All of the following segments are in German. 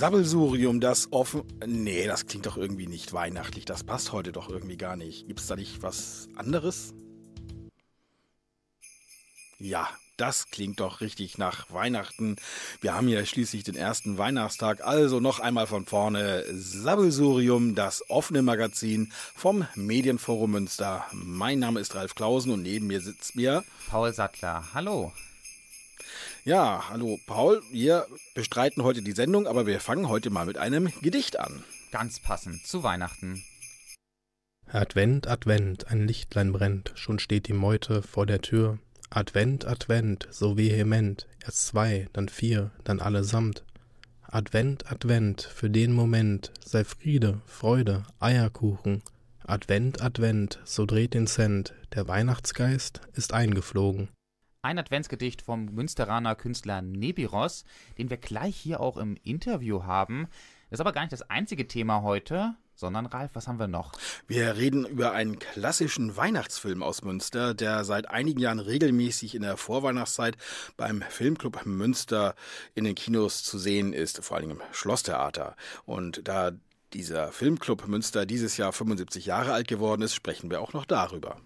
Sabbelsurium, das offen. Nee, das klingt doch irgendwie nicht weihnachtlich. Das passt heute doch irgendwie gar nicht. Gibt es da nicht was anderes? Ja, das klingt doch richtig nach Weihnachten. Wir haben ja schließlich den ersten Weihnachtstag. Also noch einmal von vorne. Sabbelsurium, das offene Magazin vom Medienforum Münster. Mein Name ist Ralf Klausen und neben mir sitzt mir Paul Sattler. Hallo. Ja, hallo Paul. Wir bestreiten heute die Sendung, aber wir fangen heute mal mit einem Gedicht an. Ganz passend zu Weihnachten. Advent, Advent, ein Lichtlein brennt, schon steht die Meute vor der Tür. Advent, Advent, so vehement, erst zwei, dann vier, dann allesamt. Advent, Advent, für den Moment, sei Friede, Freude, Eierkuchen. Advent, Advent, so dreht den Cent, der Weihnachtsgeist ist eingeflogen. Ein Adventsgedicht vom Münsteraner Künstler Nebiros, den wir gleich hier auch im Interview haben. Das ist aber gar nicht das einzige Thema heute, sondern Ralf, was haben wir noch? Wir reden über einen klassischen Weihnachtsfilm aus Münster, der seit einigen Jahren regelmäßig in der Vorweihnachtszeit beim Filmclub Münster in den Kinos zu sehen ist, vor allem im Schlosstheater. Und da dieser Filmclub Münster dieses Jahr 75 Jahre alt geworden ist, sprechen wir auch noch darüber.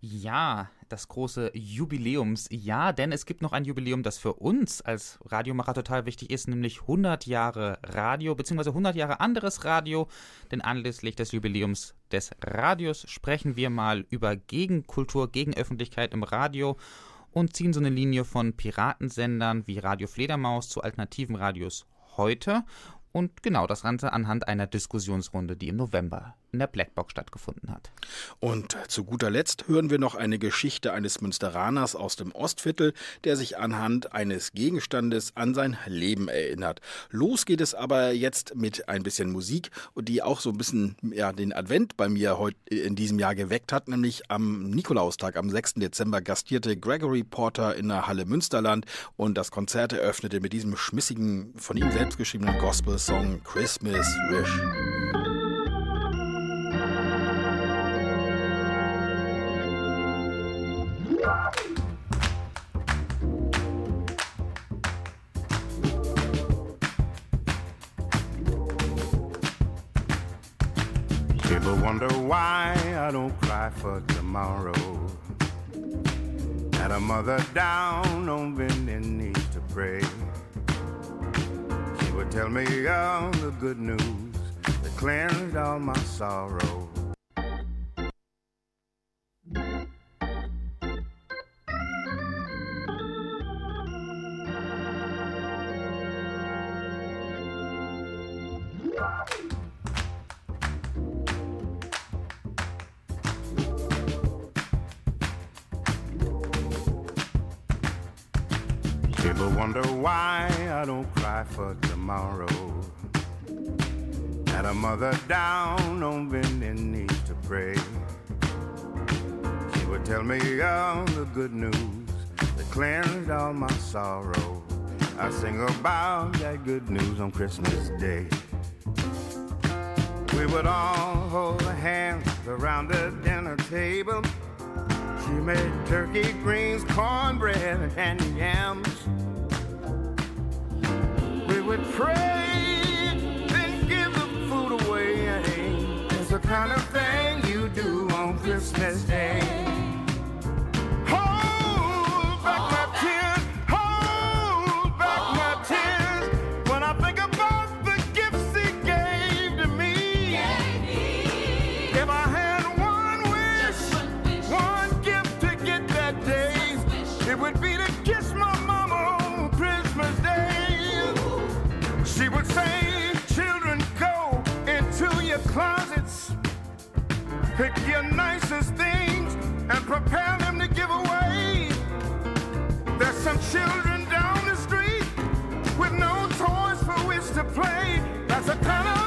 Ja, das große Jubiläumsjahr, denn es gibt noch ein Jubiläum, das für uns als Radiomacher total wichtig ist, nämlich 100 Jahre Radio bzw. 100 Jahre anderes Radio. Denn anlässlich des Jubiläums des Radios sprechen wir mal über Gegenkultur, Gegenöffentlichkeit im Radio und ziehen so eine Linie von Piratensendern wie Radio Fledermaus zu alternativen Radios heute. Und genau das Ganze anhand einer Diskussionsrunde, die im November in der Blackbox stattgefunden hat. Und zu guter Letzt hören wir noch eine Geschichte eines Münsteraners aus dem Ostviertel, der sich anhand eines Gegenstandes an sein Leben erinnert. Los geht es aber jetzt mit ein bisschen Musik, die auch so ein bisschen ja, den Advent bei mir heute in diesem Jahr geweckt hat, nämlich am Nikolaustag, am 6. Dezember gastierte Gregory Porter in der Halle Münsterland und das Konzert eröffnete mit diesem schmissigen, von ihm selbst geschriebenen Gospel-Song Christmas Wish. Wonder why I don't cry for tomorrow. Had a mother down on bending knees to pray. She would tell me all the good news that cleansed all my sorrow. People wonder why I don't cry for tomorrow. Had a mother down on bending knees to pray. She would tell me all the good news that cleansed all my sorrow. I sing about that good news on Christmas Day. We would all hold hands around the dinner table. She made turkey, greens, cornbread, and yams. We would pray, then give the food away. It's the kind of thing you do on Christmas Day. Pick your nicest things, and prepare them to give away. There's some children down the street with no toys for which to play. That's the kind of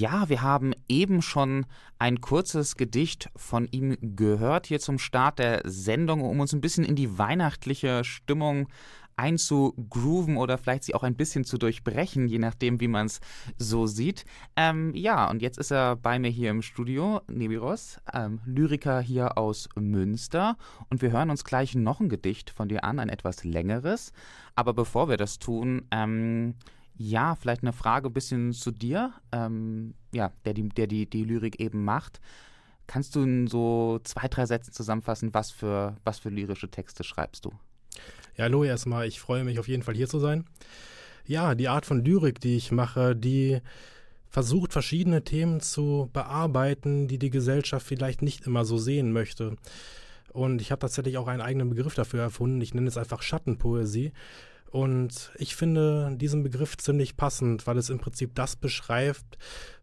Ja, wir haben eben schon ein kurzes Gedicht von ihm gehört, hier zum Start der Sendung, um uns ein bisschen in die weihnachtliche Stimmung einzugrooven oder vielleicht sie auch ein bisschen zu durchbrechen, je nachdem, wie man es so sieht. Ähm, ja, und jetzt ist er bei mir hier im Studio, Nebiros, ähm, Lyriker hier aus Münster. Und wir hören uns gleich noch ein Gedicht von dir an, ein etwas längeres. Aber bevor wir das tun, ähm, ja, vielleicht eine Frage ein bisschen zu dir, ähm, ja, der, die, der die, die Lyrik eben macht. Kannst du in so zwei, drei Sätzen zusammenfassen, was für, was für lyrische Texte schreibst du? Ja, hallo erstmal. Ich freue mich auf jeden Fall hier zu sein. Ja, die Art von Lyrik, die ich mache, die versucht verschiedene Themen zu bearbeiten, die die Gesellschaft vielleicht nicht immer so sehen möchte. Und ich habe tatsächlich auch einen eigenen Begriff dafür erfunden. Ich nenne es einfach Schattenpoesie. Und ich finde diesen Begriff ziemlich passend, weil es im Prinzip das beschreibt,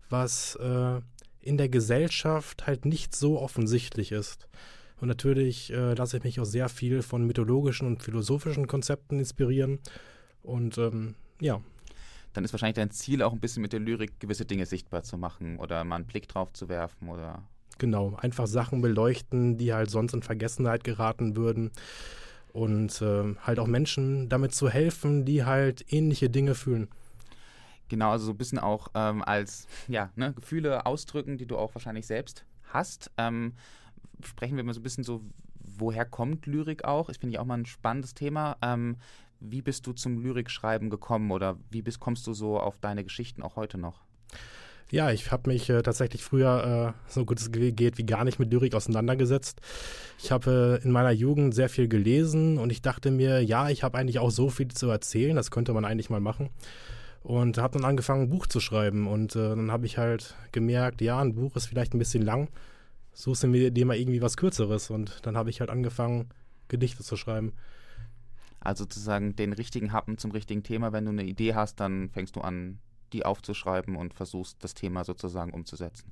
was äh, in der Gesellschaft halt nicht so offensichtlich ist. Und natürlich äh, lasse ich mich auch sehr viel von mythologischen und philosophischen Konzepten inspirieren. Und ähm, ja, Dann ist wahrscheinlich dein Ziel auch ein bisschen mit der Lyrik gewisse Dinge sichtbar zu machen oder mal einen Blick drauf zu werfen oder genau, einfach Sachen beleuchten, die halt sonst in Vergessenheit geraten würden. Und ähm, halt auch Menschen damit zu helfen, die halt ähnliche Dinge fühlen. Genau, also so ein bisschen auch ähm, als ja, ne, Gefühle ausdrücken, die du auch wahrscheinlich selbst hast. Ähm, sprechen wir mal so ein bisschen so, woher kommt Lyrik auch? Ich finde ich auch mal ein spannendes Thema. Ähm, wie bist du zum Lyrikschreiben gekommen oder wie bist, kommst du so auf deine Geschichten auch heute noch? Ja, ich habe mich äh, tatsächlich früher, äh, so gut es ge- geht, wie gar nicht mit Lyrik auseinandergesetzt. Ich habe äh, in meiner Jugend sehr viel gelesen und ich dachte mir, ja, ich habe eigentlich auch so viel zu erzählen, das könnte man eigentlich mal machen. Und habe dann angefangen, ein Buch zu schreiben. Und äh, dann habe ich halt gemerkt, ja, ein Buch ist vielleicht ein bisschen lang. Suchst du mir dir mal irgendwie was Kürzeres. Und dann habe ich halt angefangen, Gedichte zu schreiben. Also sozusagen den richtigen Happen zum richtigen Thema. Wenn du eine Idee hast, dann fängst du an, die aufzuschreiben und versuchst, das Thema sozusagen umzusetzen.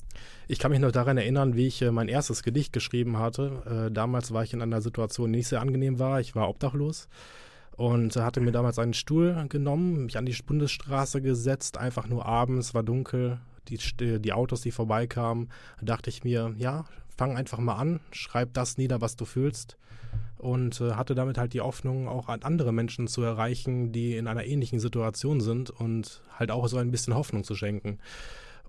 Ich kann mich noch daran erinnern, wie ich äh, mein erstes Gedicht geschrieben hatte. Äh, damals war ich in einer Situation, die nicht sehr angenehm war. Ich war obdachlos und äh, hatte mir damals einen Stuhl genommen, mich an die Bundesstraße gesetzt, einfach nur abends, war dunkel, die, St- die Autos, die vorbeikamen. Da dachte ich mir, ja, fang einfach mal an, schreib das nieder, was du fühlst. Und äh, hatte damit halt die Hoffnung, auch an andere Menschen zu erreichen, die in einer ähnlichen Situation sind und halt auch so ein bisschen Hoffnung zu schenken.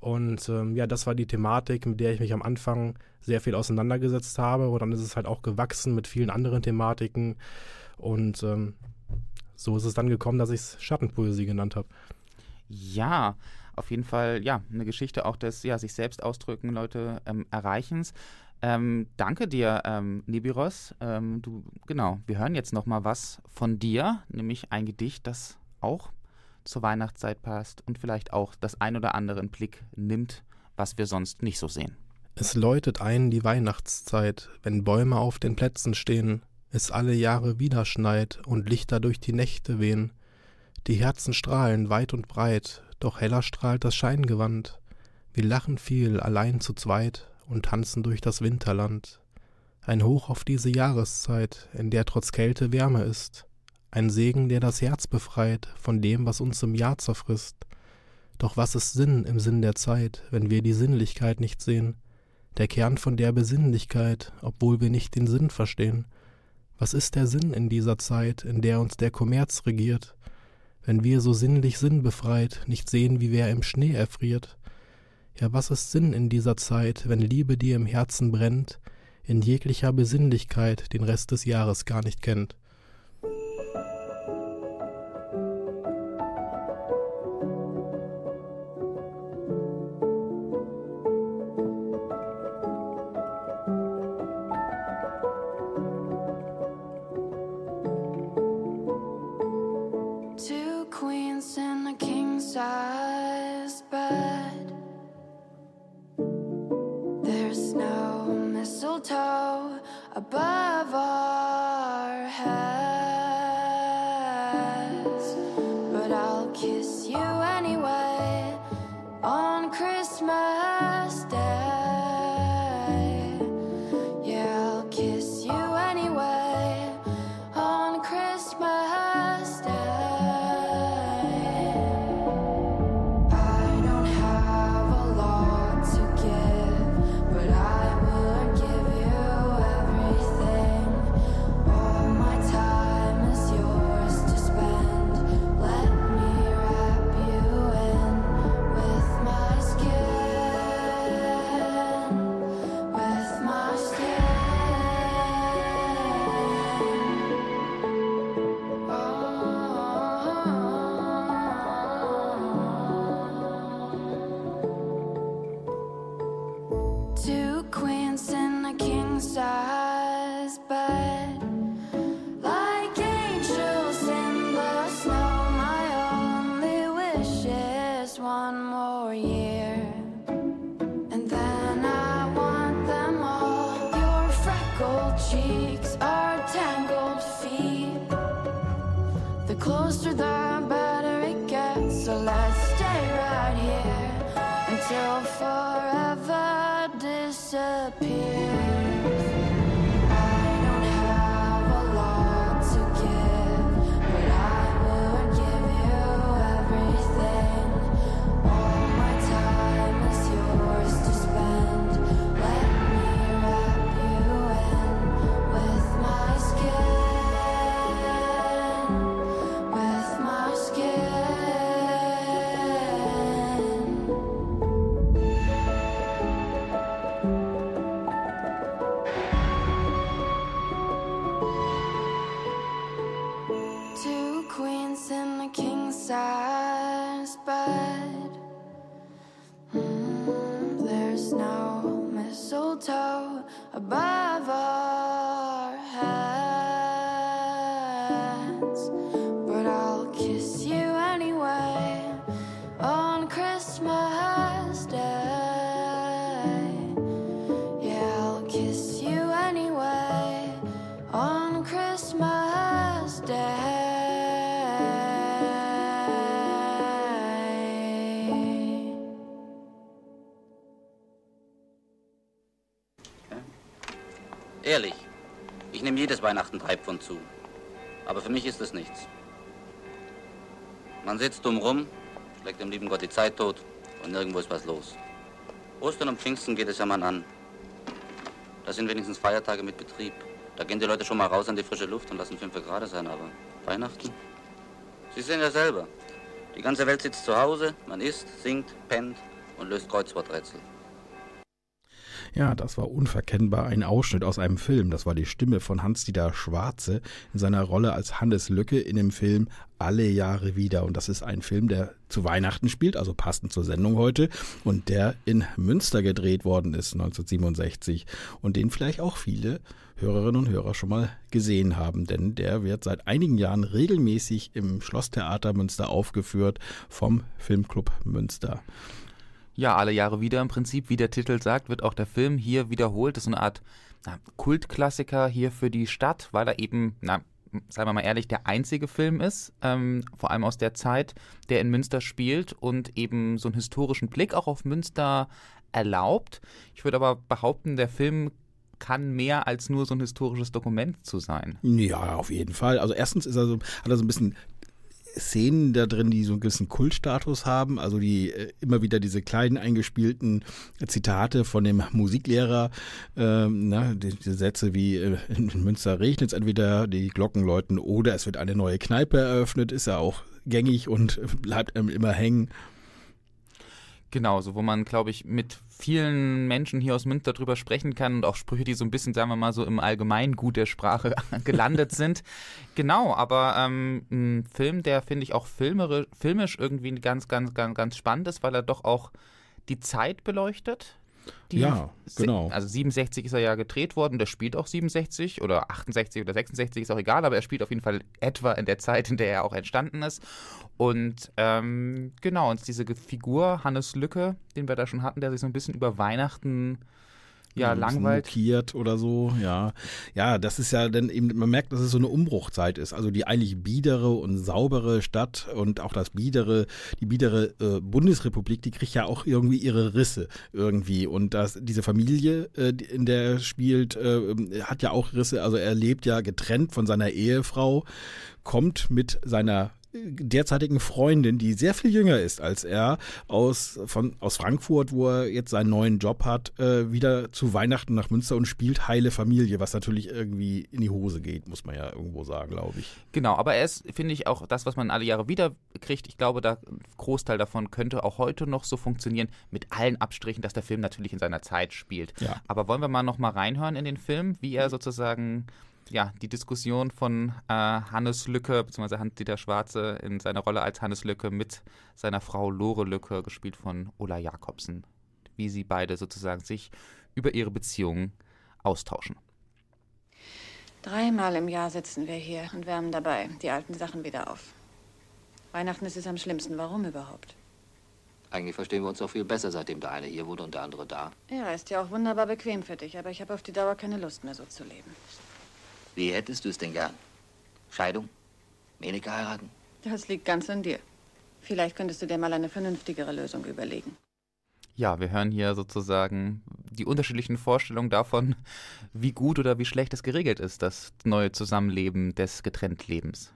Und ähm, ja, das war die Thematik, mit der ich mich am Anfang sehr viel auseinandergesetzt habe. Und dann ist es halt auch gewachsen mit vielen anderen Thematiken. Und ähm, so ist es dann gekommen, dass ich es Schattenpoesie genannt habe. Ja, auf jeden Fall, ja, eine Geschichte auch des, ja, sich selbst ausdrücken, Leute ähm, erreichens. Ähm, danke dir, ähm, Nibiros. Ähm, du, genau, wir hören jetzt noch mal was von dir, nämlich ein Gedicht, das auch zur Weihnachtszeit passt und vielleicht auch das ein oder andere in Blick nimmt, was wir sonst nicht so sehen. Es läutet ein die Weihnachtszeit, wenn Bäume auf den Plätzen stehen, es alle Jahre wieder schneit und Lichter durch die Nächte wehen. Die Herzen strahlen weit und breit, doch heller strahlt das Scheingewand. Wir lachen viel allein zu zweit und tanzen durch das Winterland. Ein Hoch auf diese Jahreszeit, in der trotz Kälte Wärme ist. Ein Segen, der das Herz befreit von dem, was uns im Jahr zerfrisst. Doch was ist Sinn im Sinn der Zeit, wenn wir die Sinnlichkeit nicht sehen? Der Kern von der Besinnlichkeit, obwohl wir nicht den Sinn verstehen. Was ist der Sinn in dieser Zeit, in der uns der Kommerz regiert? Wenn wir so sinnlich sinnbefreit nicht sehen, wie wer im Schnee erfriert. Ja, was ist Sinn in dieser Zeit, wenn Liebe dir im Herzen brennt, in jeglicher Besinnlichkeit den Rest des Jahres gar nicht kennt? mistletoe about Weihnachten drei Pfund zu. Aber für mich ist es nichts. Man sitzt dumm rum, schlägt dem lieben Gott die Zeit tot und nirgendwo ist was los. Ostern und Pfingsten geht es ja mal an. Das sind wenigstens Feiertage mit Betrieb. Da gehen die Leute schon mal raus an die frische Luft und lassen fünf Grad sein, aber Weihnachten? Sie sehen ja selber. Die ganze Welt sitzt zu Hause, man isst, singt, pennt und löst Kreuzworträtsel. Ja, das war unverkennbar ein Ausschnitt aus einem Film. Das war die Stimme von Hans-Dieter Schwarze in seiner Rolle als Hannes Lücke in dem Film Alle Jahre wieder. Und das ist ein Film, der zu Weihnachten spielt, also passend zur Sendung heute, und der in Münster gedreht worden ist 1967 und den vielleicht auch viele Hörerinnen und Hörer schon mal gesehen haben, denn der wird seit einigen Jahren regelmäßig im Schlosstheater Münster aufgeführt vom Filmclub Münster. Ja, alle Jahre wieder im Prinzip, wie der Titel sagt, wird auch der Film hier wiederholt. Das ist eine Art na, Kultklassiker hier für die Stadt, weil er eben, na, seien wir mal ehrlich, der einzige Film ist, ähm, vor allem aus der Zeit, der in Münster spielt und eben so einen historischen Blick auch auf Münster erlaubt. Ich würde aber behaupten, der Film kann mehr als nur so ein historisches Dokument zu sein. Ja, auf jeden Fall. Also erstens ist er so, hat er so ein bisschen Szenen da drin, die so einen gewissen Kultstatus haben, also die äh, immer wieder diese kleinen eingespielten Zitate von dem Musiklehrer, ähm, ne, die, diese Sätze wie äh, in Münster regnet es entweder die Glocken läuten oder es wird eine neue Kneipe eröffnet, ist ja auch gängig und bleibt einem immer hängen. Genau, so wo man, glaube ich, mit vielen Menschen hier aus Münster drüber sprechen kann und auch Sprüche, die so ein bisschen, sagen wir mal, so im Allgemeingut der Sprache gelandet sind. Genau, aber ähm, ein Film, der finde ich auch filmisch irgendwie ganz, ganz, ganz, ganz spannend ist, weil er doch auch die Zeit beleuchtet. Die Ja, genau. Also 67 ist er ja gedreht worden, der spielt auch 67 oder 68 oder 66, ist auch egal, aber er spielt auf jeden Fall etwa in der Zeit, in der er auch entstanden ist. Und ähm, genau, und diese Figur Hannes Lücke, den wir da schon hatten, der sich so ein bisschen über Weihnachten ja, langweilt. mokiert oder so, ja. Ja, das ist ja dann eben, man merkt, dass es so eine Umbruchzeit ist. Also die eigentlich biedere und saubere Stadt und auch das biedere, die biedere äh, Bundesrepublik, die kriegt ja auch irgendwie ihre Risse irgendwie. Und das, diese Familie, äh, in der er spielt, äh, hat ja auch Risse. Also er lebt ja getrennt von seiner Ehefrau, kommt mit seiner derzeitigen Freundin, die sehr viel jünger ist als er, aus, von, aus Frankfurt, wo er jetzt seinen neuen Job hat, äh, wieder zu Weihnachten nach Münster und spielt heile Familie, was natürlich irgendwie in die Hose geht, muss man ja irgendwo sagen, glaube ich. Genau, aber er ist, finde ich, auch das, was man alle Jahre wieder kriegt. Ich glaube, da ein Großteil davon könnte auch heute noch so funktionieren, mit allen Abstrichen, dass der Film natürlich in seiner Zeit spielt. Ja. Aber wollen wir mal noch mal reinhören in den Film, wie er sozusagen ja, die Diskussion von äh, Hannes Lücke, beziehungsweise Hans-Dieter Schwarze in seiner Rolle als Hannes Lücke mit seiner Frau Lore Lücke, gespielt von Ulla Jakobsen, wie sie beide sozusagen sich über ihre Beziehung austauschen. Dreimal im Jahr sitzen wir hier und wärmen dabei die alten Sachen wieder auf. Weihnachten ist es am schlimmsten. Warum überhaupt? Eigentlich verstehen wir uns doch viel besser, seitdem der eine hier wohnt und der andere da. Ja, ist ja auch wunderbar bequem für dich, aber ich habe auf die Dauer keine Lust mehr, so zu leben. Wie hättest du es denn gern? Scheidung? Menike heiraten? Das liegt ganz an dir. Vielleicht könntest du dir mal eine vernünftigere Lösung überlegen. Ja, wir hören hier sozusagen die unterschiedlichen Vorstellungen davon, wie gut oder wie schlecht es geregelt ist, das neue Zusammenleben des Getrenntlebens.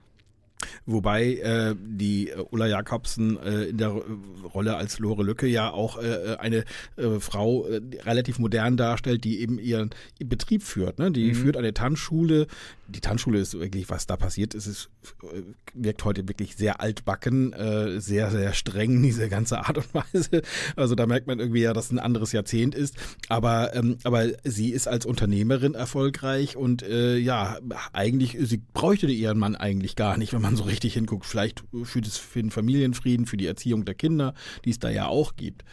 Wobei äh, die äh, Ulla Jakobsen äh, in der äh, Rolle als Lore Lücke ja auch äh, eine äh, Frau äh, relativ modern darstellt, die eben ihren, ihren Betrieb führt. Ne? Die führt eine Tanzschule. Die Tanzschule ist wirklich, was da passiert ist, es äh, wirkt heute wirklich sehr altbacken, äh, sehr, sehr streng, diese ganze Art und Weise. Also da merkt man irgendwie ja, dass es ein anderes Jahrzehnt ist. Aber, ähm, aber sie ist als Unternehmerin erfolgreich und äh, ja, eigentlich, sie bräuchte ihren Mann eigentlich gar nicht, wenn man so richtig hinguckt. Vielleicht für, das, für den Familienfrieden, für die Erziehung der Kinder, die es da ja auch gibt.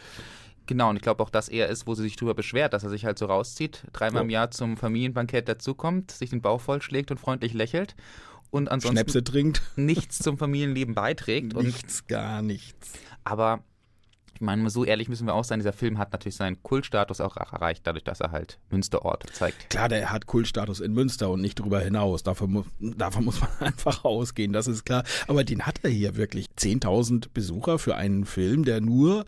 Genau, und ich glaube auch, dass er ist, wo sie sich drüber beschwert, dass er sich halt so rauszieht, dreimal Ja. im Jahr zum Familienbankett dazukommt, sich den Bauch vollschlägt und freundlich lächelt und ansonsten Schnäpse trinkt. nichts zum Familienleben beiträgt. Nichts, gar nichts. aber ich meine, so ehrlich müssen wir auch sein, dieser Film hat natürlich seinen Kultstatus auch erreicht, dadurch, dass er halt Münsterort zeigt. Klar, der hat Kultstatus in Münster und nicht darüber hinaus. Davon, davon muss man einfach ausgehen, das ist klar. Aber den hat er hier wirklich. 10.000 Besucher für einen Film, der nur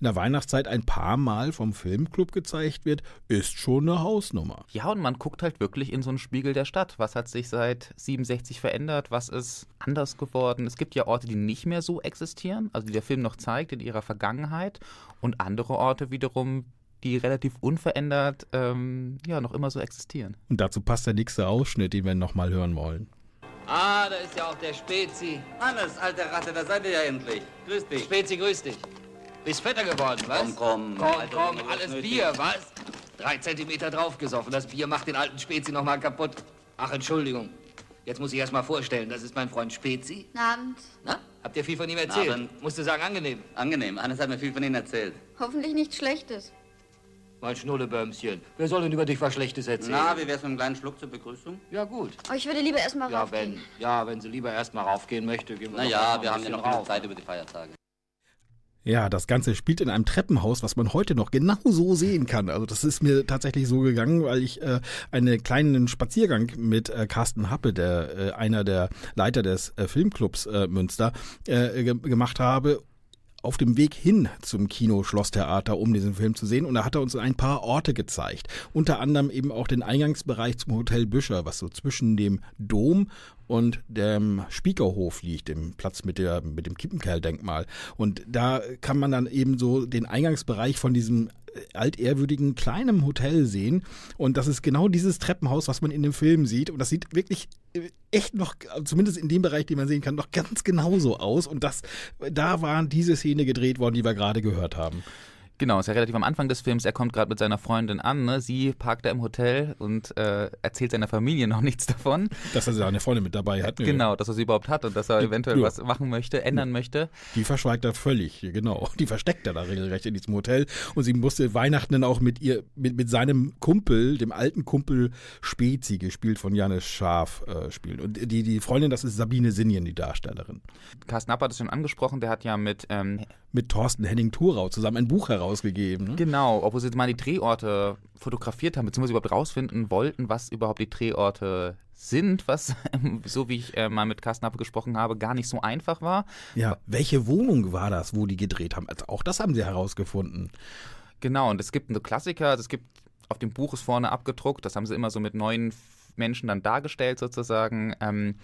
in der Weihnachtszeit ein paar Mal vom Filmclub gezeigt wird, ist schon eine Hausnummer. Ja, und man guckt halt wirklich in so einen Spiegel der Stadt. Was hat sich seit 67 verändert? Was ist anders geworden? Es gibt ja Orte, die nicht mehr so existieren, also die der Film noch zeigt in ihrer Vergangenheit. Und andere Orte wiederum, die relativ unverändert ähm, ja, noch immer so existieren. Und dazu passt der nächste Ausschnitt, den wir nochmal hören wollen. Ah, da ist ja auch der Spezi. Hannes, alte Ratte, da seid ihr ja endlich. Grüß dich. Spezi, grüß dich. Bist fetter geworden, was? Komm, komm. Komm, Alter, komm, Junge, was alles nötig? Bier, was? Drei Zentimeter draufgesoffen. Das Bier macht den alten Spezi noch mal kaputt. Ach, Entschuldigung. Jetzt muss ich erst mal vorstellen, das ist mein Freund Spezi. Guten Abend. Na, habt ihr viel von ihm erzählt? Abend. Musst du sagen, angenehm. Angenehm. Hannes hat mir viel von Ihnen erzählt. Hoffentlich nichts Schlechtes. Mein Schnullebömschen. Wer soll denn über dich was Schlechtes erzählen? Na, wie wär's mit einem kleinen Schluck zur Begrüßung? Ja, gut. Aber ich würde lieber erstmal Ja, raufgehen. wenn, ja, wenn sie lieber erst mal raufgehen möchte, gehen wir Na doch ja, erst mal wir ein haben ja bisschen noch genug rauf. Zeit über die Feiertage. Ja, das Ganze spielt in einem Treppenhaus, was man heute noch genau so sehen kann. Also das ist mir tatsächlich so gegangen, weil ich äh, einen kleinen Spaziergang mit äh, Carsten Happe, der äh, einer der Leiter des äh, Filmclubs äh, Münster, äh, ge gemacht habe auf dem Weg hin zum Kino Schlosstheater, um diesen Film zu sehen. Und da hat er uns ein paar Orte gezeigt. Unter anderem eben auch den Eingangsbereich zum Hotel Büscher, was so zwischen dem Dom und dem Spiekerhof liegt, dem Platz mit, der, mit dem Kippenkerl-Denkmal. Und da kann man dann eben so den Eingangsbereich von diesem altehrwürdigen kleinen Hotel sehen. Und das ist genau dieses Treppenhaus, was man in dem Film sieht. Und das sieht wirklich äh, echt noch, zumindest in dem Bereich, den man sehen kann, noch ganz genauso aus. Und das, da war diese Szene gedreht worden, die wir gerade gehört haben. Genau, ist ja relativ am Anfang des Films. Er kommt gerade mit seiner Freundin an. Ne? Sie parkt da im Hotel und äh, erzählt seiner Familie noch nichts davon. Dass er seine Freundin mit dabei hat. Genau, dass er sie überhaupt hat und dass er eventuell Ja. was machen möchte, ändern möchte. Die verschweigt er völlig, genau. Die versteckt er da regelrecht in diesem Hotel. Und sie musste Weihnachten dann auch mit ihr, mit, mit seinem Kumpel, dem alten Kumpel Spezi, gespielt von Janis Schaf, äh, spielen. Und die, die Freundin, das ist Sabine Sinjen, die Darstellerin. Carsten App hat es schon angesprochen, der hat ja mit ähm, Mit Thorsten Henning-Thurau zusammen ein Buch herausgegeben. Ne? Genau, obwohl sie mal die Drehorte fotografiert haben, beziehungsweise überhaupt rausfinden wollten, was überhaupt die Drehorte sind, was, so wie ich äh, mal mit Carsten Appe gesprochen habe, gar nicht so einfach war. Ja, welche Wohnung war das, wo die gedreht haben? Also auch das haben sie herausgefunden. Genau, und es gibt einen Klassiker, also es gibt, auf dem Buch ist vorne abgedruckt, das haben sie immer so mit neuen Menschen dann dargestellt sozusagen, ähm,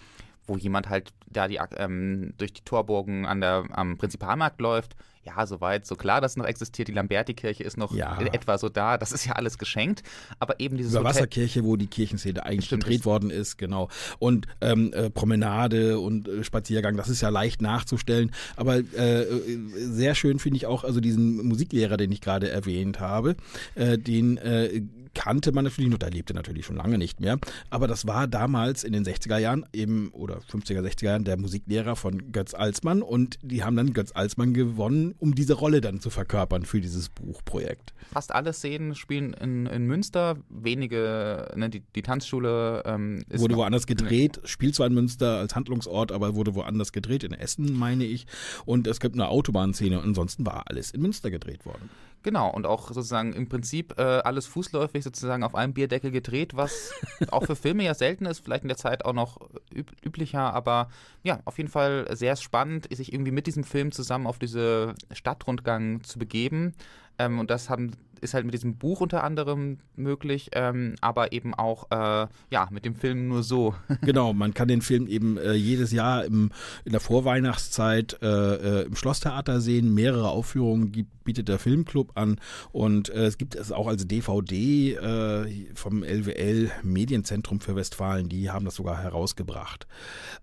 wo jemand halt da die, ähm, durch die Torburgen an der, am Prinzipalmarkt läuft. Ja, soweit, so klar, dass es noch existiert. Die Lamberti-Kirche ist noch Ja. in etwa so da. Das ist ja alles geschenkt. Aber eben dieses Über Wasserkirche, wo die Kirchenszene eigentlich Stimmt, gedreht worden ist, genau. Und ähm, äh, Promenade und äh, Spaziergang, das ist ja leicht nachzustellen. Aber äh, äh, sehr schön finde ich auch, also diesen Musiklehrer, den ich gerade erwähnt habe, äh, den äh, kannte man natürlich noch, der lebte natürlich schon lange nicht mehr. Aber das war damals in den 60er Jahren eben oder 50er, 60er Jahren der Musiklehrer von Götz Alsmann und die haben dann Götz Alsmann gewonnen, um diese Rolle dann zu verkörpern für dieses Buchprojekt. fast alle Szenen spielen in, in Münster. Wenige, ne, die, die Tanzschule ähm, ist wurde woanders gedreht, spielt zwar in Münster als Handlungsort, aber wurde woanders gedreht, in Essen, meine ich. Und es gibt eine Autobahnszene. Ansonsten war alles in Münster gedreht worden. Genau, und auch sozusagen im Prinzip äh, alles fußläufig sozusagen auf einem Bierdeckel gedreht, was auch für Filme ja selten ist, vielleicht in der Zeit auch noch üb üblicher, aber ja, auf jeden Fall sehr spannend, sich irgendwie mit diesem Film zusammen auf diese Stadtrundgang zu begeben. Ähm, und das haben, ist halt mit diesem Buch unter anderem möglich, ähm, aber eben auch äh, ja, mit dem Film nur so. Genau, man kann den Film eben äh, jedes Jahr im, in der Vorweihnachtszeit äh, äh, im Schlosstheater sehen. Mehrere Aufführungen gibt, bietet der Filmclub an und äh, es gibt es auch als DVD äh, vom LWL Medienzentrum für Westfalen. Die haben das sogar herausgebracht.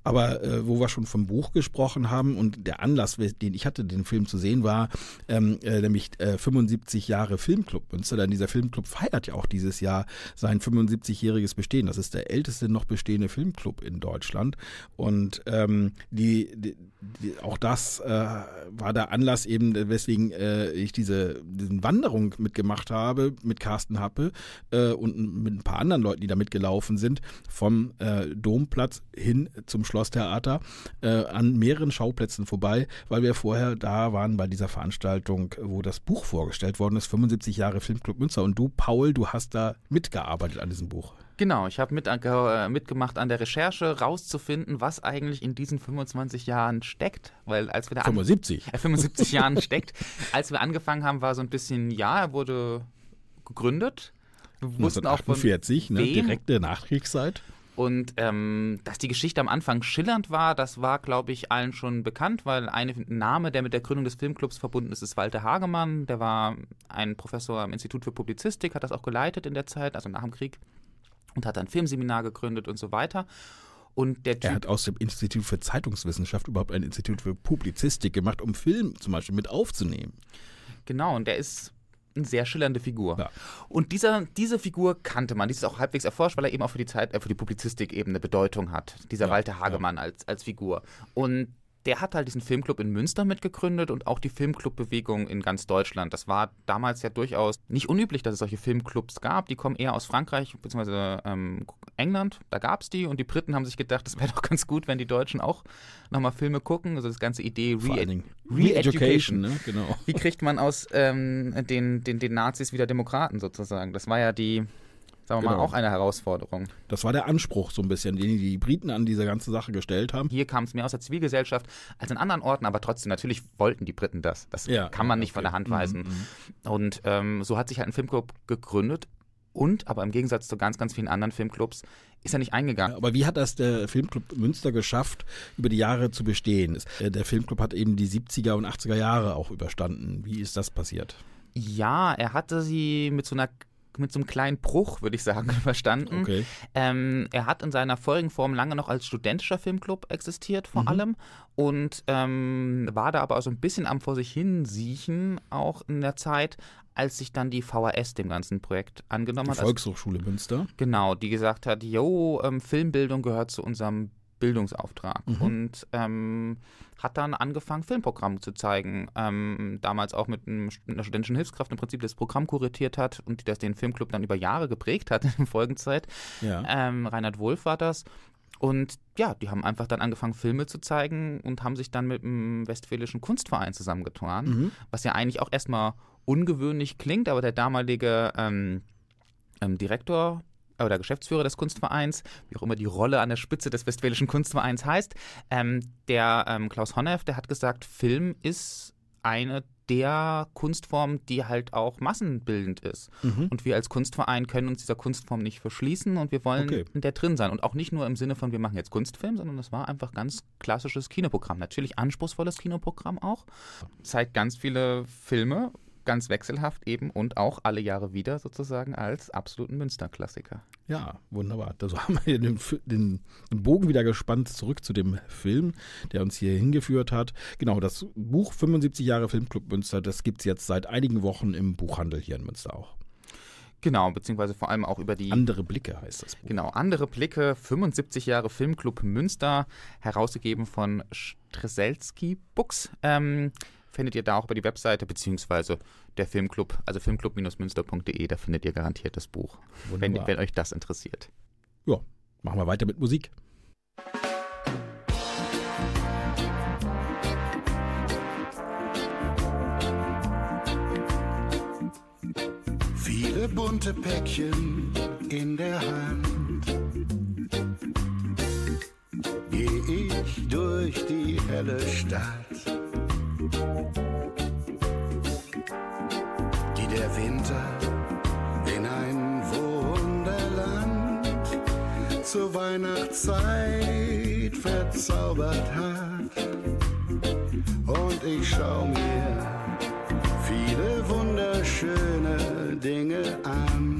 Aber äh, wo wir schon vom Buch gesprochen haben und der Anlass, den ich hatte, den Film zu sehen, war ähm, äh, nämlich äh, 75 Jahre Filmclub Münster. Denn dieser Filmclub feiert ja auch dieses Jahr sein 75-jähriges Bestehen. Das ist der älteste noch bestehende Filmclub in Deutschland. Und ähm, die, die, die, auch das äh, war der Anlass eben, weswegen äh, ich diese diesen Wanderung mitgemacht habe mit Carsten Happe äh, und mit ein paar anderen Leuten, die da mitgelaufen sind, vom äh, Domplatz hin zum Schlosstheater äh, an mehreren Schauplätzen vorbei, weil wir vorher da waren bei dieser Veranstaltung, wo das Buch vorgestellt worden ist, 75 Jahre Filmclub Münster. Und du, Paul, du hast da mitgearbeitet an diesem Buch. Genau, ich habe mit, äh, mitgemacht an der Recherche, rauszufinden, was eigentlich in diesen 25 Jahren steckt. Weil als wir da an- 75. äh, 75 Jahren steckt. Als wir angefangen haben, war so ein bisschen, ja, er wurde gegründet. Wir wussten auch von 1948, ne, direkte Nachkriegszeit. Und ähm, dass die Geschichte am Anfang schillernd war, das war, glaube ich, allen schon bekannt, weil ein Name, der mit der Gründung des Filmclubs verbunden ist, ist Walter Hagemann. Der war ein Professor am Institut für Publizistik, hat das auch geleitet in der Zeit, also nach dem Krieg, und hat ein Filmseminar gegründet und so weiter. Und der Er Typ, hat aus dem Institut für Zeitungswissenschaft überhaupt ein Institut für Publizistik gemacht, um Film zum Beispiel mit aufzunehmen. genau, und der ist eine sehr schillernde Figur. Ja. Und dieser, diese Figur kannte man, die ist auch halbwegs erforscht, weil er eben auch für die Zeit, äh, für die Publizistik eben eine Bedeutung hat. Dieser Ja, Walter Hagemann als, als Figur. Und der hat halt diesen Filmclub in Münster mitgegründet und auch die Filmclub-Bewegung in ganz Deutschland. Das war damals ja durchaus nicht unüblich, dass es solche Filmclubs gab. Die kommen eher aus Frankreich, beziehungsweise ähm, England, da gab es die und die Briten haben sich gedacht, es wäre doch ganz gut, wenn die Deutschen auch nochmal Filme gucken. Also das ganze Idee Vor Re Re-Education. ne? Genau. Wie kriegt man aus ähm, den, den, den Nazis wieder Demokraten sozusagen? Das war ja die, sagen wir mal, Genau. auch eine Herausforderung. Das war der Anspruch so ein bisschen, den die Briten an diese ganze Sache gestellt haben. Hier kam es mehr aus der Zivilgesellschaft als in anderen Orten, aber trotzdem, natürlich wollten die Briten das. Das Ja, kann man nicht von okay. der Hand Mhm, weisen. Und ähm, so hat sich halt ein Filmclub gegründet und, aber im Gegensatz zu ganz, ganz vielen anderen Filmclubs, ist er nicht eingegangen. Aber wie hat das der Filmclub Münster geschafft, über die Jahre zu bestehen? Es- äh, Der Filmclub hat eben die 70er und 80er Jahre auch überstanden. Wie ist das passiert? Ja, er hatte sie mit so einer mit so einem kleinen Bruch, würde ich sagen, überstanden. Okay. Ähm, er hat in seiner vorigen Form lange noch als studentischer Filmclub existiert, vor Mhm. allem. Und ähm, war da aber auch so ein bisschen am vor sich hin siechen, auch in der Zeit, als sich dann die VHS dem ganzen Projekt angenommen Die hat. Also, Volkshochschule Münster. genau, die gesagt hat, jo, ähm, Filmbildung gehört zu unserem Bildungsauftrag. Mhm. Und ähm, hat dann angefangen, Filmprogramme zu zeigen. Ähm, damals auch mit, einem, einer studentischen Hilfskraft im Prinzip das Programm kuratiert hat und die das den Filmclub dann über Jahre geprägt hat in der Folgenzeit. Ja. Ähm, Reinhard Wolf war das. Und ja, die haben einfach dann angefangen, Filme zu zeigen und haben sich dann mit dem Westfälischen Kunstverein zusammengetan, Mhm. was ja eigentlich auch erstmal ungewöhnlich klingt, aber der damalige ähm, ähm, Direktor oder Geschäftsführer des Kunstvereins, wie auch immer die Rolle an der Spitze des Westfälischen Kunstvereins heißt, ähm, der ähm, Klaus Honneff, der hat gesagt, Film ist eine der Kunstformen, die halt auch massenbildend ist. Mhm. Und wir als Kunstverein können uns dieser Kunstform nicht verschließen und wir wollen Okay. in der drin sein. Und auch nicht nur im Sinne von, wir machen jetzt Kunstfilm, sondern das war einfach ganz klassisches Kinoprogramm. Natürlich anspruchsvolles Kinoprogramm auch. Zeigt ganz viele Filme, ganz wechselhaft eben und auch alle Jahre wieder sozusagen als absoluten Münsterklassiker. Ja, wunderbar. Also haben wir den, den, den Bogen wieder gespannt zurück zu dem Film, der uns hier hingeführt hat. Genau, das Buch 75 Jahre Filmclub Münster, das gibt es jetzt seit einigen Wochen im Buchhandel hier in Münster auch. Genau, beziehungsweise vor allem auch über die Andere Blicke heißt das Buch. Genau, andere Blicke, 75 Jahre Filmclub Münster, herausgegeben von Streselski Books. Ähm, findet ihr da auch über die Webseite, beziehungsweise der Filmclub, also filmclub-münster.de, da findet ihr garantiert das Buch, wenn, wenn euch das interessiert. Ja, machen wir weiter mit Musik. Viele bunte Päckchen in der Hand. Geh ich durch die helle Stadt, die der Winter in ein Wunderland zur Weihnachtszeit verzaubert hat. Und ich schau mir viele wunderschöne Dinge an,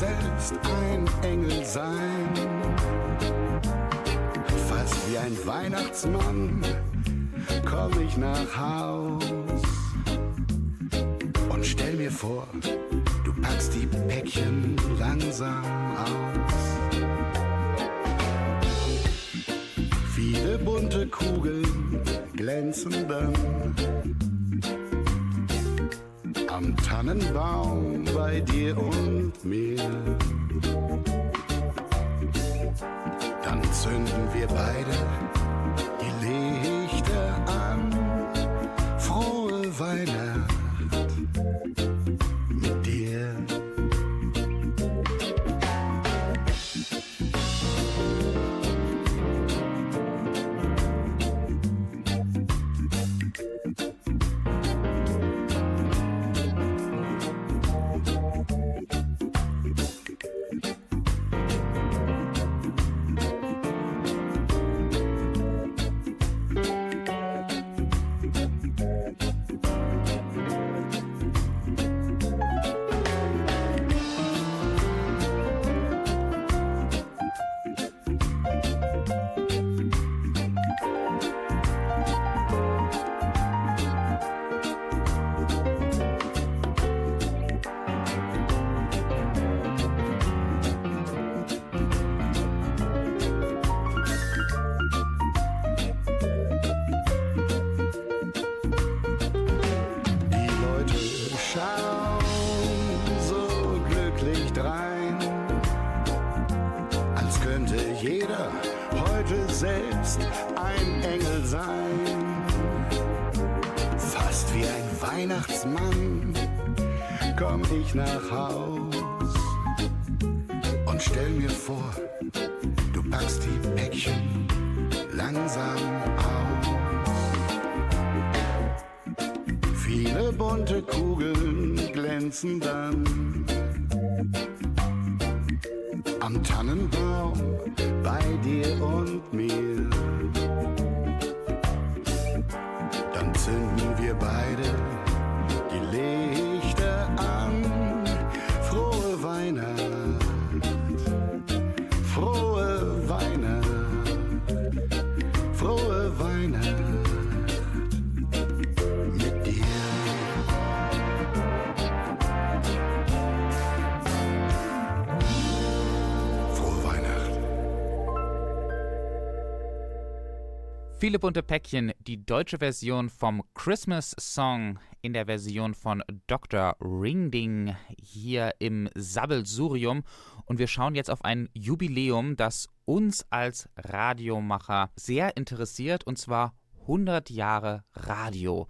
selbst ein Engel sein. Fast wie ein Weihnachtsmann komm ich nach Haus und stell mir vor, du packst die Päckchen langsam aus. Viele bunte Kugeln glänzen dann am Tannenbaum bei dir und mir. Dann zünden wir beide die Lichter an. Frohe Weihnacht vor, du packst die Päckchen langsam aus. Viele bunte Kugeln glänzen dann am Tannenbaum bei dir und mir. Dann zünden wir beide Viele bunte Päckchen, die deutsche Version vom Christmas Song in der Version von Dr. Ringding hier im Sabbelsurium. Und wir schauen jetzt auf ein Jubiläum, das uns als Radiomacher sehr interessiert, und zwar 100 Jahre Radio.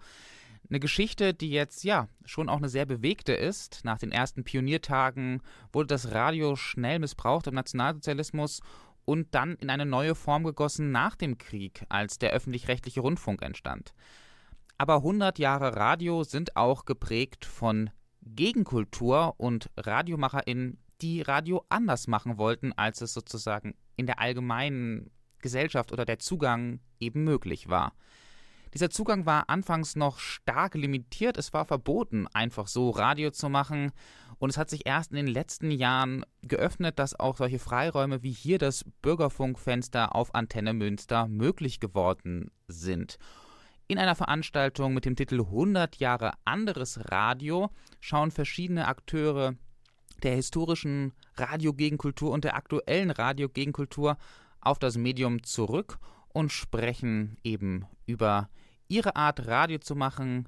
Eine Geschichte, die jetzt ja schon auch eine sehr bewegte ist. Nach den ersten Pioniertagen wurde das Radio schnell missbraucht im Nationalsozialismus und dann in eine neue Form gegossen nach dem Krieg, als der öffentlich-rechtliche Rundfunk entstand. Aber 100 Jahre Radio sind auch geprägt von Gegenkultur und RadiomacherInnen, die Radio anders machen wollten, als es sozusagen in der allgemeinen Gesellschaft oder der Zugang eben möglich war. Dieser Zugang war anfangs noch stark limitiert. Es war verboten, einfach so Radio zu machen. Und es hat sich erst in den letzten Jahren geöffnet, dass auch solche Freiräume wie hier das Bürgerfunkfenster auf Antenne Münster möglich geworden sind. In einer Veranstaltung mit dem Titel 100 Jahre anderes Radio schauen verschiedene Akteure der historischen Radiogegenkultur und der aktuellen Radiogegenkultur auf das Medium zurück und sprechen eben über ihre Art, Radio zu machen.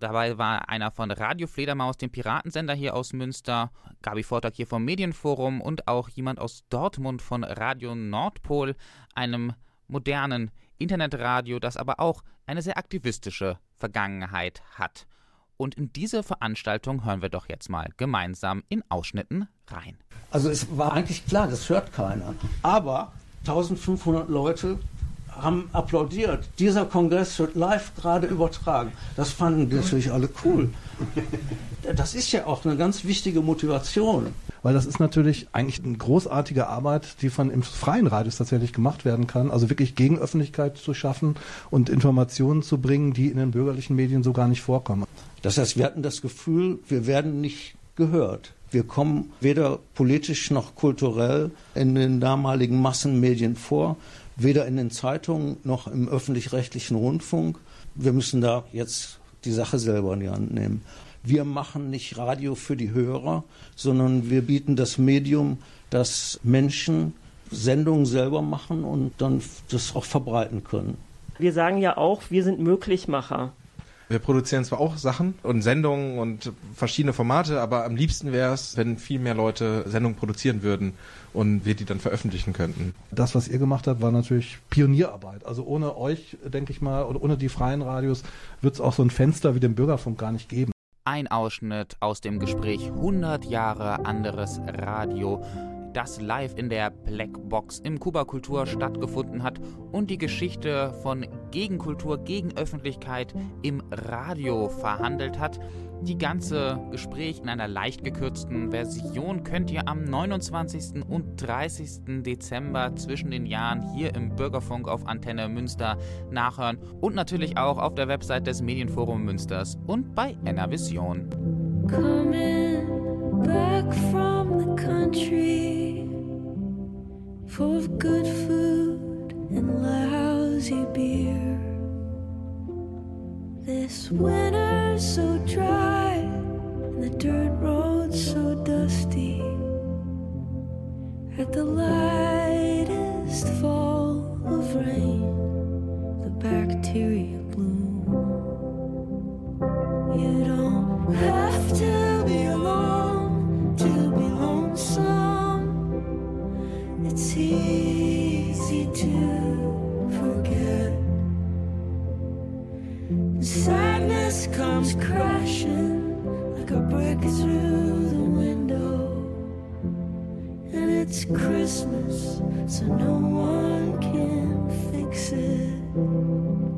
Dabei war einer von Radio Fledermaus, dem Piratensender hier aus Münster, Gabi Vortag hier vom Medienforum und auch jemand aus Dortmund von Radio Nordpol, einem modernen Internetradio, das aber auch eine sehr aktivistische Vergangenheit hat. Und in diese Veranstaltung hören wir doch jetzt mal gemeinsam in Ausschnitten rein. Also es war eigentlich klar, das hört keiner. Aber 1500 Leute haben applaudiert. Dieser Kongress wird live gerade übertragen. Das fanden die natürlich alle cool. Das ist ja auch eine ganz wichtige Motivation. Weil das ist natürlich eigentlich eine großartige Arbeit, die von im freien Radios tatsächlich gemacht werden kann. Also wirklich Gegenöffentlichkeit zu schaffen und Informationen zu bringen, die in den bürgerlichen Medien so gar nicht vorkommen. Das heißt, wir hatten das Gefühl, wir werden nicht gehört. Wir kommen weder politisch noch kulturell in den damaligen Massenmedien vor, weder in den Zeitungen noch im öffentlich-rechtlichen Rundfunk. Wir müssen da jetzt die Sache selber in die Hand nehmen. Wir machen nicht Radio für die Hörer, sondern wir bieten das Medium, dass Menschen Sendungen selber machen und dann das auch verbreiten können. Wir sagen ja auch, wir sind Möglichmacher. Wir produzieren zwar auch Sachen und Sendungen und verschiedene Formate, aber am liebsten wäre es, wenn viel mehr Leute Sendungen produzieren würden und wir die dann veröffentlichen könnten. Das, was ihr gemacht habt, war natürlich Pionierarbeit. Also ohne euch, denke ich mal, oder ohne die freien Radios wird es auch so ein Fenster wie den Bürgerfunk gar nicht geben. Ein Ausschnitt aus dem Gespräch 100 Jahre anderes Radio, das live in der Blackbox im Kuba Kultur stattgefunden hat und die Geschichte von Gegenkultur, Gegenöffentlichkeit im Radio verhandelt hat. Die ganze Gespräch in einer leicht gekürzten Version könnt ihr am 29. und 30. Dezember zwischen den Jahren hier im Bürgerfunk auf Antenne Münster nachhören und natürlich auch auf der Website des Medienforum Münsters und bei NRVision. Coming back from country, full of good food and lousy beer. This winter's so dry and the dirt roads so dusty. At the lightest fall of rain, the bacteria bloom. You don't have to sadness comes crashing like a brick through the window. And it's Christmas, so no one can fix it.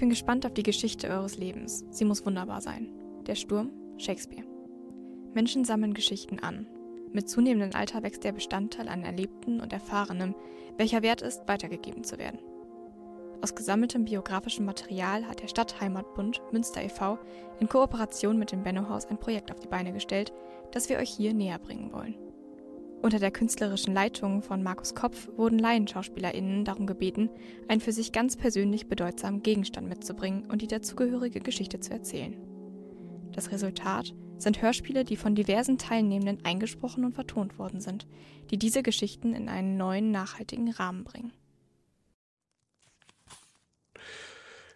Bin gespannt auf die Geschichte eures Lebens. Sie muss wunderbar sein. Der Sturm, Shakespeare. Menschen sammeln Geschichten an. Mit zunehmendem Alter wächst der Bestandteil an Erlebten und Erfahrenem, welcher wert ist, weitergegeben zu werden. Aus gesammeltem biografischem Material hat der Stadtheimatbund Münster e.V. in Kooperation mit dem Benno-Haus ein Projekt auf die Beine gestellt, das wir euch hier näher bringen wollen. Unter der künstlerischen Leitung von Markus Kopf wurden LaienschauspielerInnen darum gebeten, einen für sich ganz persönlich bedeutsamen Gegenstand mitzubringen und die dazugehörige Geschichte zu erzählen. Das Resultat sind Hörspiele, die von diversen Teilnehmenden eingesprochen und vertont worden sind, die diese Geschichten in einen neuen, nachhaltigen Rahmen bringen.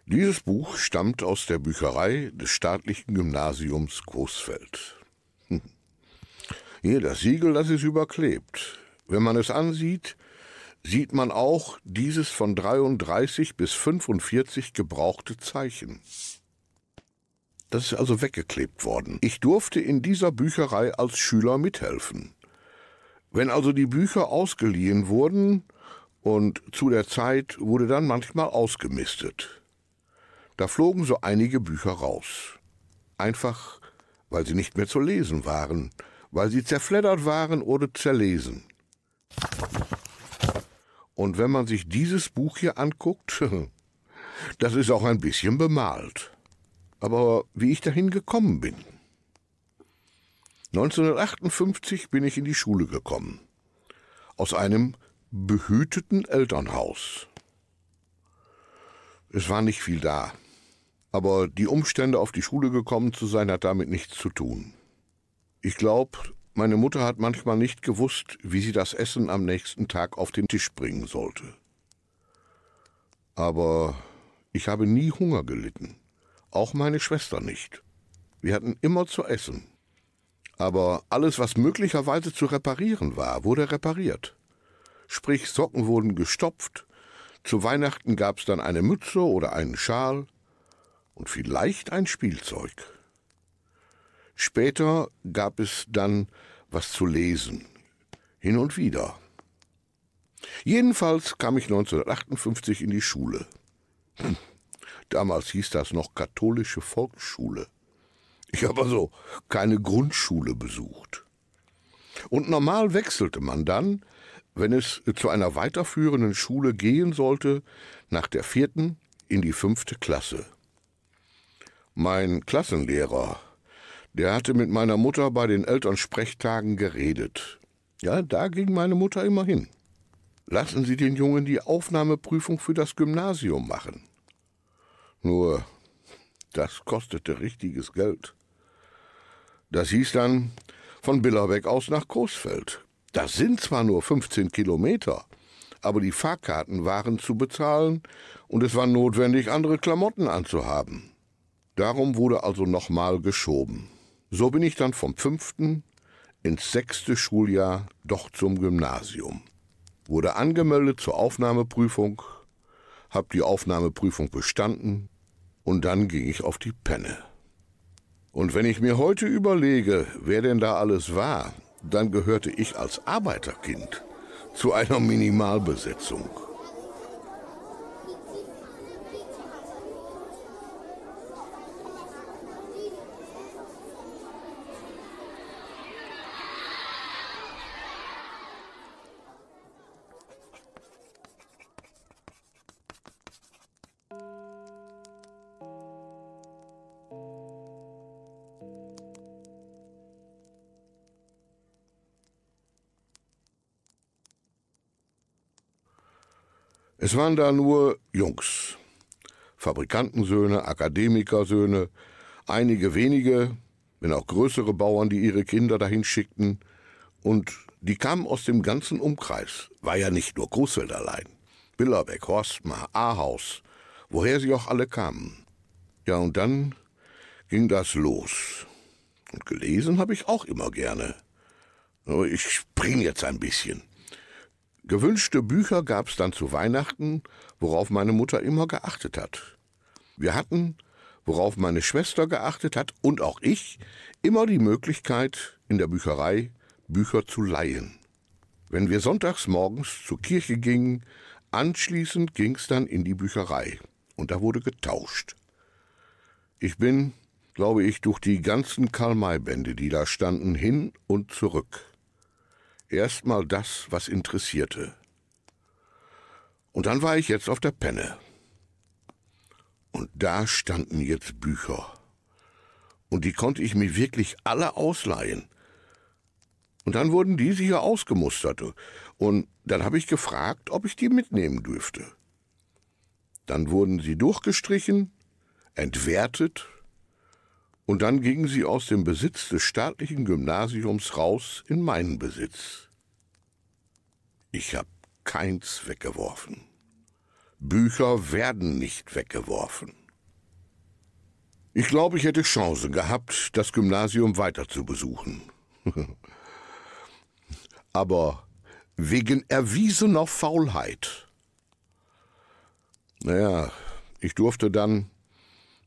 Dieses Buch stammt aus der Bücherei des staatlichen Gymnasiums Coesfeld. Hier, das Siegel, das ist überklebt. Wenn man es ansieht, sieht man auch dieses von 33 bis 45 gebrauchte Zeichen. Das ist also weggeklebt worden. Ich durfte in dieser Bücherei als Schüler mithelfen. Wenn also die Bücher ausgeliehen wurden und zu der Zeit wurde dann manchmal ausgemistet. Da flogen so einige Bücher raus. Einfach, weil sie nicht mehr zu lesen waren, weil sie zerfleddert waren oder zerlesen. Und wenn man sich dieses Buch hier anguckt, das ist auch ein bisschen bemalt. Aber wie ich dahin gekommen bin. 1958 bin ich in die Schule gekommen. Aus einem behüteten Elternhaus. Es war nicht viel da. Aber die Umstände, auf die Schule gekommen zu sein, hat damit nichts zu tun. Ich glaube, meine Mutter hat manchmal nicht gewusst, wie sie das Essen am nächsten Tag auf den Tisch bringen sollte. Aber ich habe nie Hunger gelitten. Auch meine Schwester nicht. Wir hatten immer zu essen. Aber alles, was möglicherweise zu reparieren war, wurde repariert. Sprich, Socken wurden gestopft, zu Weihnachten gab es dann eine Mütze oder einen Schal und vielleicht ein Spielzeug. Später gab es dann was zu lesen, hin und wieder. Jedenfalls kam ich 1958 in die Schule. Damals hieß das noch katholische Volksschule. Ich habe also keine Grundschule besucht. Und normal wechselte man dann, wenn es zu einer weiterführenden Schule gehen sollte, nach der vierten in die fünfte Klasse. Mein Klassenlehrer, der hatte mit meiner Mutter bei den Elternsprechtagen geredet. Ja, da ging meine Mutter immer hin. Lassen Sie den Jungen die Aufnahmeprüfung für das Gymnasium machen. Nur, das kostete richtiges Geld. Das hieß dann von Billerbeck aus nach Coesfeld. Das sind zwar nur 15 Kilometer, aber die Fahrkarten waren zu bezahlen und es war notwendig, andere Klamotten anzuhaben. Darum wurde also nochmal geschoben. So bin ich dann vom fünften ins sechste Schuljahr doch zum Gymnasium. Wurde angemeldet zur Aufnahmeprüfung, hab die Aufnahmeprüfung bestanden und dann ging ich auf die Penne. Und wenn ich mir heute überlege, wer denn da alles war, dann gehörte ich als Arbeiterkind zu einer Minimalbesetzung. Es waren da nur Jungs. Fabrikantensöhne, Akademikersöhne, einige wenige, wenn auch größere Bauern, die ihre Kinder dahin schickten. Und die kamen aus dem ganzen Umkreis. War ja nicht nur Großfeld allein. Billerbeck, Horstmar, Ahaus, woher sie auch alle kamen. Ja, und dann ging das los. Und gelesen habe ich auch immer gerne. Ich spring jetzt ein bisschen. Gewünschte Bücher gab's dann zu Weihnachten, worauf meine Mutter immer geachtet hat. Wir hatten, worauf meine Schwester geachtet hat und auch ich, immer die Möglichkeit, in der Bücherei Bücher zu leihen. Wenn wir sonntags morgens zur Kirche gingen, anschließend ging's dann in die Bücherei und da wurde getauscht. Ich bin, glaube ich, durch die ganzen Karl-May-Bände, die da standen, hin und zurück. Erstmal das, was interessierte. Und dann war ich jetzt auf der Penne. Und da standen jetzt Bücher. Und die konnte ich mir wirklich alle ausleihen. Und dann wurden diese hier ausgemustert. Und dann habe ich gefragt, ob ich die mitnehmen dürfte. Dann wurden sie durchgestrichen, entwertet, und dann gingen sie aus dem Besitz des staatlichen Gymnasiums raus in meinen Besitz. Ich habe keins weggeworfen. Bücher werden nicht weggeworfen. Ich glaube, ich hätte Chance gehabt, das Gymnasium weiter zu besuchen. Aber wegen erwiesener Faulheit. Naja, ich durfte dann,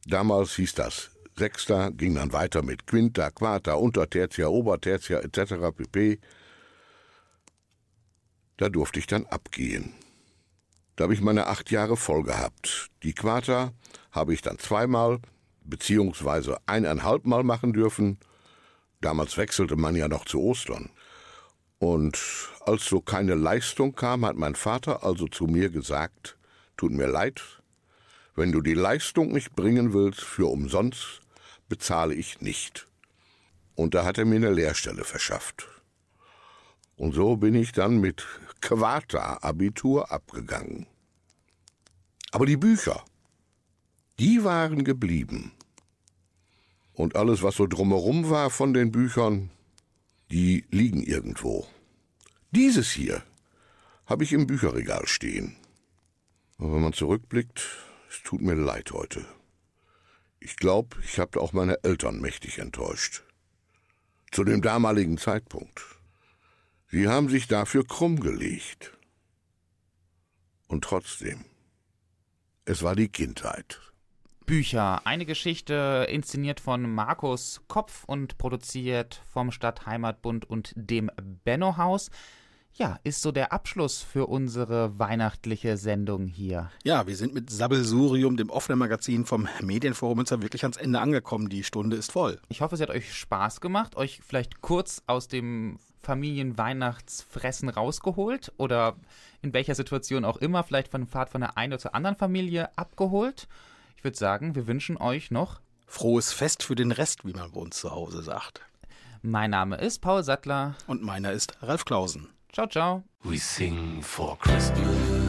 damals hieß das, Sechster ging dann weiter mit Quinta, Quarta, Untertertia, Obertertia etc. pp. Da durfte ich dann abgehen. Da habe ich meine acht Jahre voll gehabt. Die Quarta habe ich dann zweimal beziehungsweise eineinhalb Mal machen dürfen. Damals wechselte man ja noch zu Ostern. Und als so keine Leistung kam, hat mein Vater also zu mir gesagt, tut mir leid, wenn du die Leistung nicht bringen willst für umsonst, bezahle ich nicht. Und da hat er mir eine Lehrstelle verschafft. Und so bin ich dann mit Quata-Abitur abgegangen. Aber die Bücher, die waren geblieben. Und alles, was so drumherum war von den Büchern, die liegen irgendwo. Dieses hier habe ich im Bücherregal stehen. Und wenn man zurückblickt, es tut mir leid heute. Ich glaube, ich habe auch meine Eltern mächtig enttäuscht. Zu dem damaligen Zeitpunkt. Sie haben sich dafür krumm gelegt. Und trotzdem, es war die Kindheit. Bücher. Eine Geschichte inszeniert von Markus Kopf und produziert vom Stadtheimatbund und dem Benno-Haus. Ja, ist so der Abschluss für unsere weihnachtliche Sendung hier. Ja, wir sind mit Sabbelsurium, dem offenen Magazin vom Medienforum Münster, wirklich ans Ende angekommen. Die Stunde ist voll. Ich hoffe, es hat euch Spaß gemacht, euch vielleicht kurz aus dem Familienweihnachtsfressen rausgeholt oder in welcher Situation auch immer, vielleicht von Fahrt von der einen oder zur anderen Familie abgeholt. Ich würde sagen, wir wünschen euch noch Frohes Fest für den Rest, wie man bei uns zu Hause sagt. Mein Name ist Paul Sattler. Und meiner ist Ralf Klausen. Ciao, ciao. We sing for Christmas.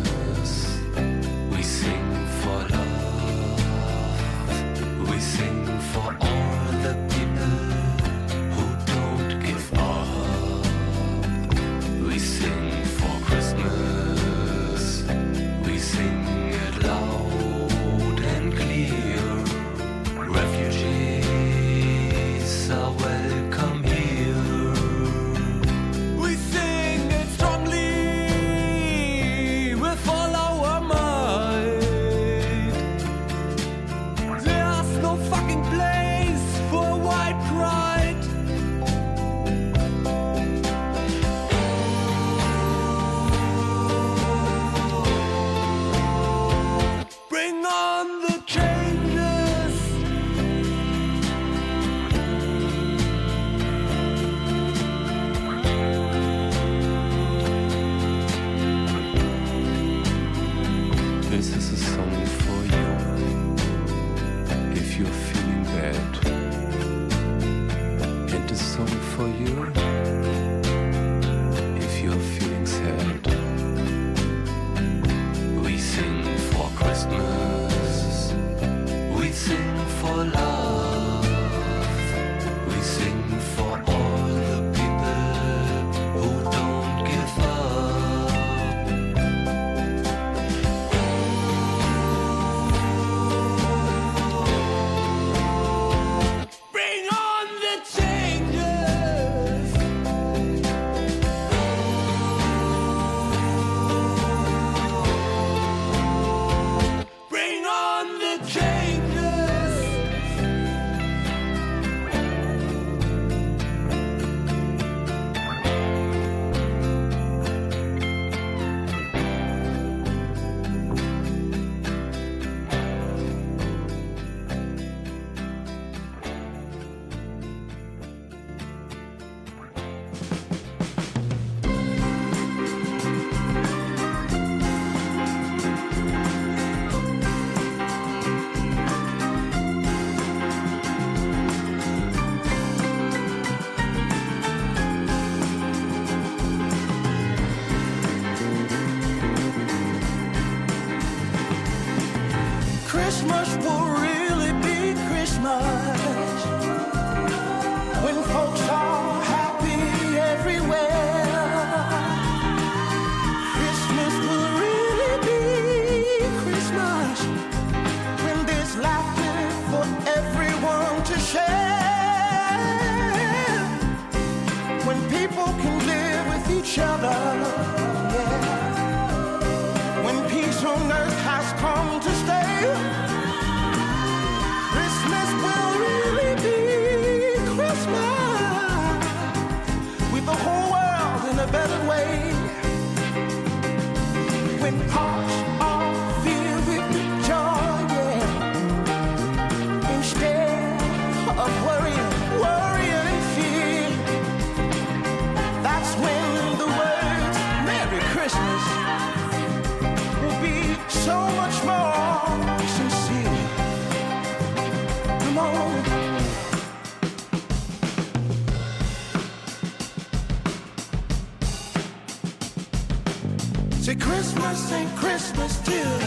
Say Christmas ain't Christmas till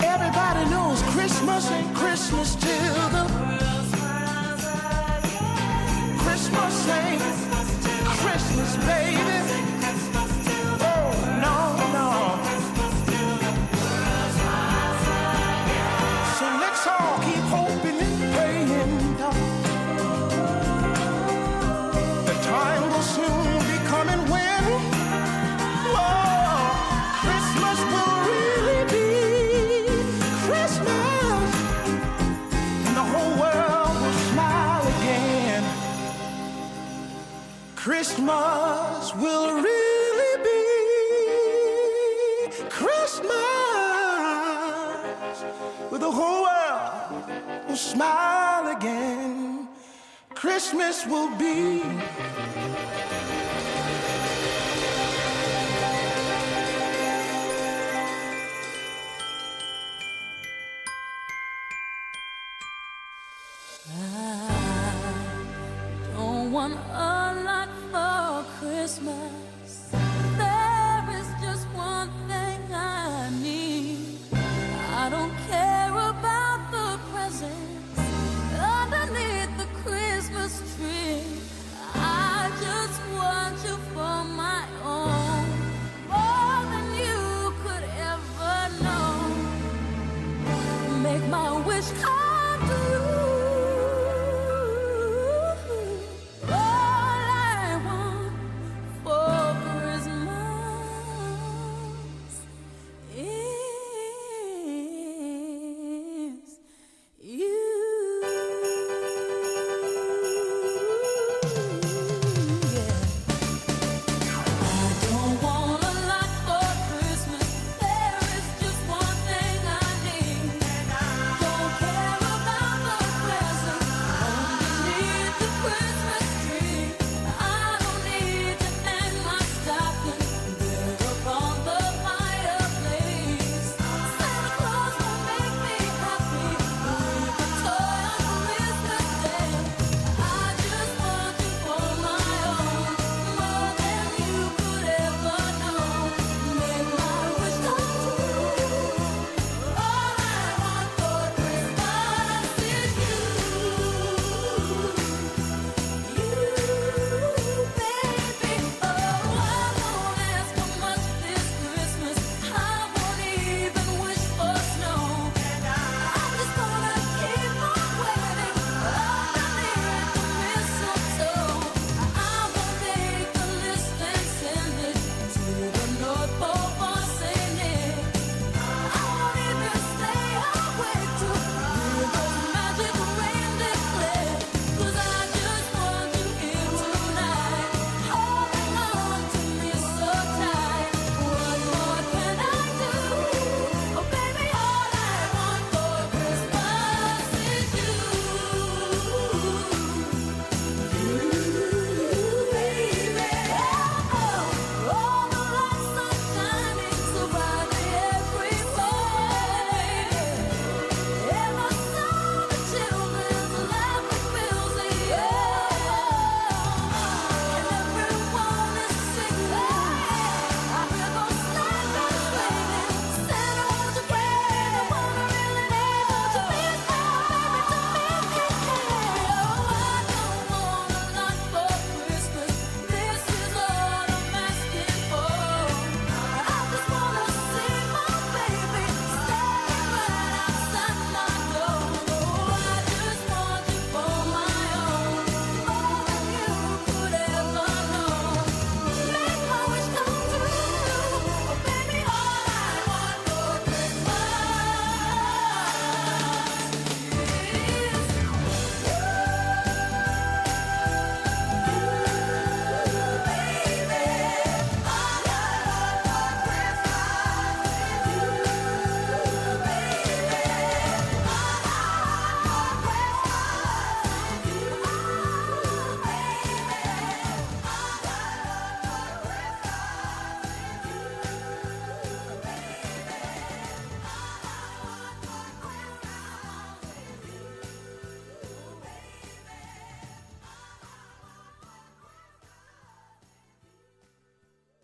everybody knows Christmas ain't Christmas till the Christmas ain't Christmas, baby. smile again, Christmas will be. wish I